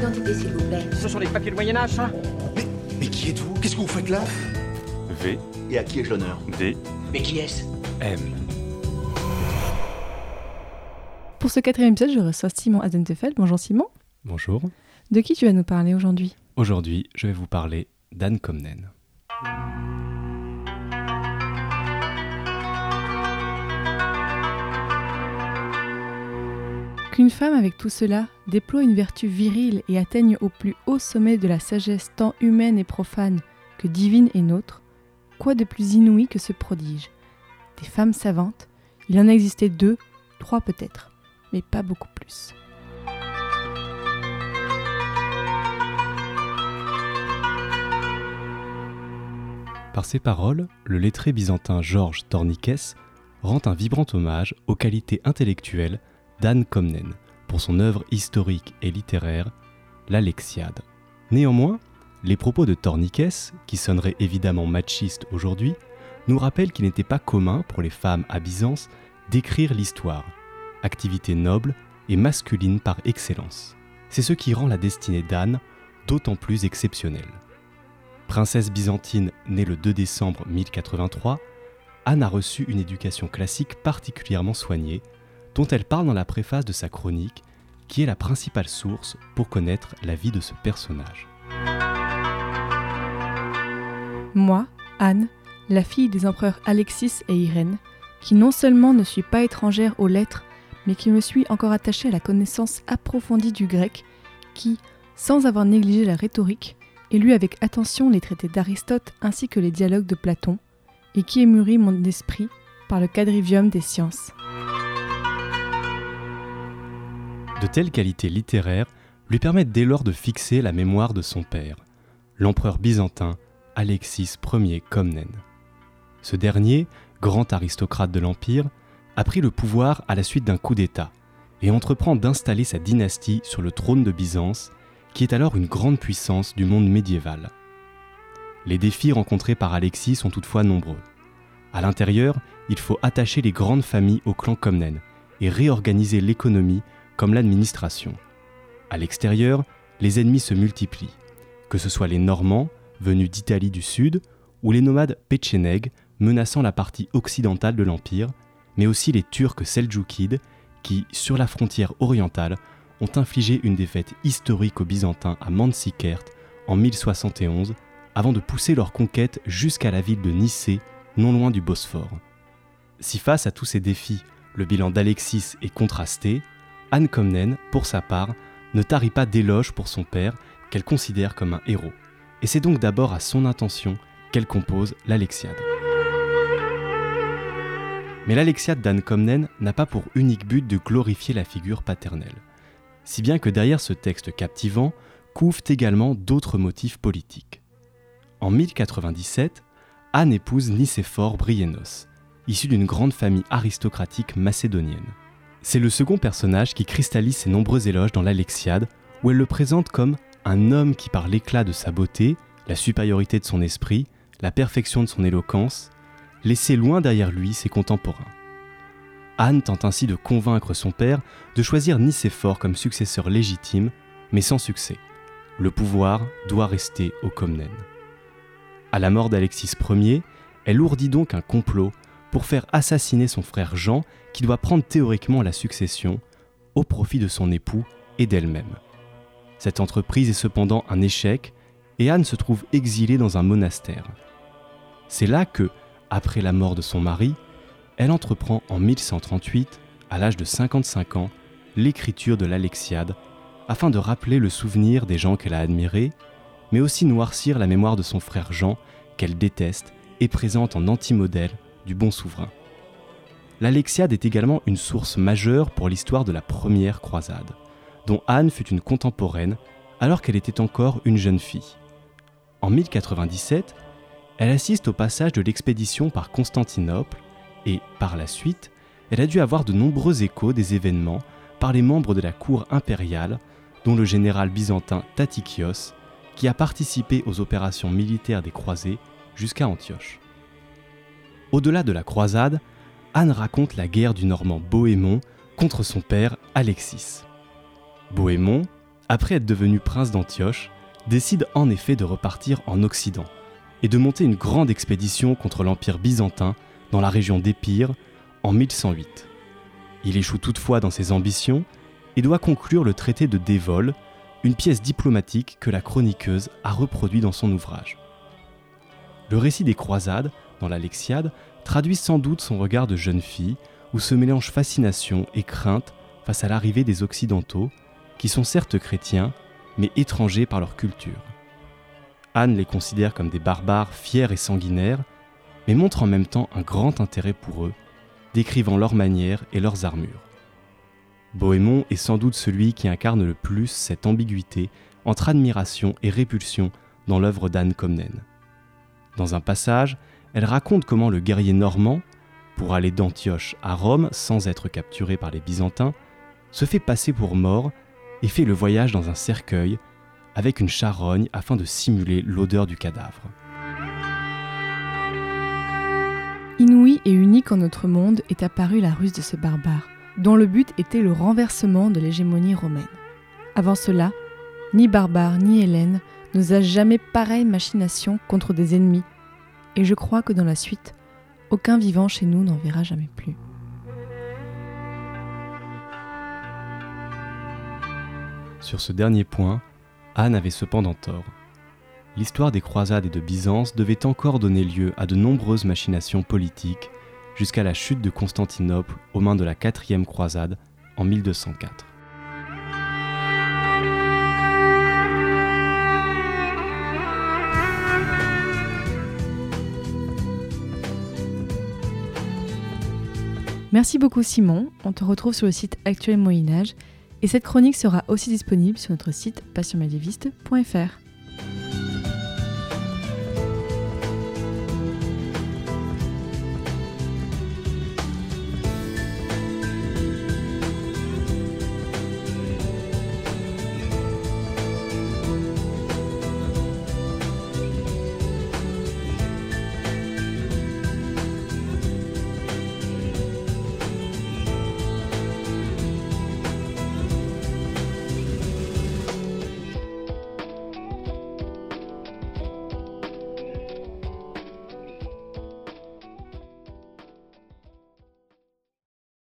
d'identité, s'il vous plaît. Ce sont les papiers de Moyen-Âge, ça Mais, mais qui êtes-vous? Qu'est-ce que vous faites là? V, Et à qui ai-je l'honneur? D, Mais qui est-ce? M. Pour ce quatrième épisode, je reçois Simon Azentefeld. Bonjour Simon. Bonjour. De qui tu vas nous parler aujourd'hui? Aujourd'hui, je vais vous parler d'Anne Comnen. Qu'une femme avec tout cela déploie une vertu virile et atteigne au plus haut sommet de la sagesse tant humaine et profane que divine et nôtre, quoi de plus inouï que ce prodige? Des femmes savantes, il en existait deux, trois peut-être, mais pas beaucoup plus. Par ses paroles, le lettré byzantin Georges Torniquès rend un vibrant hommage aux qualités intellectuelles d'Anne Comnen pour son œuvre historique et littéraire, l'Alexiade. Néanmoins, les propos de Torniquès, qui sonneraient évidemment machistes aujourd'hui, nous rappellent qu'il n'était pas commun pour les femmes à Byzance d'écrire l'histoire, activité noble et masculine par excellence. C'est ce qui rend la destinée d'Anne d'autant plus exceptionnelle. Princesse byzantine née le 2 décembre 1083, Anne a reçu une éducation classique particulièrement soignée, dont elle parle dans la préface de sa chronique, qui est la principale source pour connaître la vie de ce personnage. Moi, Anne, la fille des empereurs Alexis et Irène, qui non seulement ne suis pas étrangère aux lettres, mais qui me suis encore attachée à la connaissance approfondie du grec, qui, sans avoir négligé la rhétorique, ai lu avec attention les traités d'Aristote ainsi que les dialogues de Platon, et qui mûri mon esprit par le quadrivium des sciences. De telles qualités littéraires lui permettent dès lors de fixer la mémoire de son père, l'empereur byzantin Alexis Ier Comnène. Ce dernier, grand aristocrate de l'Empire, a pris le pouvoir à la suite d'un coup d'État et entreprend d'installer sa dynastie sur le trône de Byzance, qui est alors une grande puissance du monde médiéval. Les défis rencontrés par Alexis sont toutefois nombreux. À l'intérieur, il faut attacher les grandes familles au clan Comnène et réorganiser l'économie comme l'administration. À l'extérieur, les ennemis se multiplient, que ce soit les Normands, venus d'Italie du Sud, ou les nomades Péchénègues, menaçant la partie occidentale de l'Empire, mais aussi les Turcs seldjoukides, qui, sur la frontière orientale, ont infligé une défaite historique aux Byzantins à Manzikert en 1071, avant de pousser leur conquête jusqu'à la ville de Nicée, non loin du Bosphore. Si face à tous ces défis, le bilan d'Alexis est contrasté, Anne Comnène, pour sa part, ne tarit pas d'éloges pour son père qu'elle considère comme un héros. Et c'est donc d'abord à son intention qu'elle compose l'Alexiade. Mais l'Alexiade d'Anne Comnène n'a pas pour unique but de glorifier la figure paternelle, si bien que derrière ce texte captivant couvent également d'autres motifs politiques. En 1097, Anne épouse Nicéphore Bryennos, issu d'une grande famille aristocratique macédonienne. C'est le second personnage qui cristallise ses nombreux éloges dans l'Alexiade, où elle le présente comme un homme qui, par l'éclat de sa beauté, la supériorité de son esprit, la perfection de son éloquence, laissait loin derrière lui ses contemporains. Anne tente ainsi de convaincre son père de choisir Nicéphore comme successeur légitime, mais sans succès. Le pouvoir doit rester au Comnène. À la mort d'Alexis Ier, elle ourdit donc un complot pour faire assassiner son frère Jean, qui doit prendre théoriquement la succession, au profit de son époux et d'elle-même. Cette entreprise est cependant un échec, et Anne se trouve exilée dans un monastère. C'est là que, après la mort de son mari, elle entreprend en 1138, à l'âge de 55 ans, l'écriture de l'Alexiade, afin de rappeler le souvenir des gens qu'elle a admirés, mais aussi noircir la mémoire de son frère Jean, qu'elle déteste et présente en anti-modèle du bon souverain. L'Alexiade est également une source majeure pour l'histoire de la première croisade, dont Anne fut une contemporaine alors qu'elle était encore une jeune fille. En 1097, elle assiste au passage de l'expédition par Constantinople et, par la suite, elle a dû avoir de nombreux échos des événements par les membres de la cour impériale, dont le général byzantin Tatikios, qui a participé aux opérations militaires des croisés jusqu'à Antioche. Au-delà de la croisade, Anne raconte la guerre du Normand Bohémond contre son père Alexis. Bohémond, après être devenu prince d'Antioche, décide en effet de repartir en Occident et de monter une grande expédition contre l'Empire byzantin dans la région d'Épire en 1108. Il échoue toutefois dans ses ambitions et doit conclure le traité de Dévol, une pièce diplomatique que la chroniqueuse a reproduit dans son ouvrage. Le récit des croisades, dans l'Alexiade, traduit sans doute son regard de jeune fille, où se mélangent fascination et crainte face à l'arrivée des Occidentaux, qui sont certes chrétiens, mais étrangers par leur culture. Anne les considère comme des barbares fiers et sanguinaires, mais montre en même temps un grand intérêt pour eux, décrivant leurs manières et leurs armures. Bohémond est sans doute celui qui incarne le plus cette ambiguïté entre admiration et répulsion dans l'œuvre d'Anne Comnène. Dans un passage, elle raconte comment le guerrier normand, pour aller d'Antioche à Rome sans être capturé par les Byzantins, se fait passer pour mort et fait le voyage dans un cercueil avec une charogne afin de simuler l'odeur du cadavre. Inouïe et unique en notre monde est apparue la ruse de ce barbare, dont le but était le renversement de l'hégémonie romaine. Avant cela, ni barbare ni Hélène n'osa jamais pareille machination contre des ennemis, et je crois que dans la suite, aucun vivant chez nous n'en verra jamais plus. Sur ce dernier point, Anne avait cependant tort. L'histoire des croisades et de Byzance devait encore donner lieu à de nombreuses machinations politiques jusqu'à la chute de Constantinople aux mains de la quatrième croisade en 1204. Merci beaucoup Simon, on te retrouve sur le site Actuel Moyen Âge et cette chronique sera aussi disponible sur notre site passionmédiéviste.fr.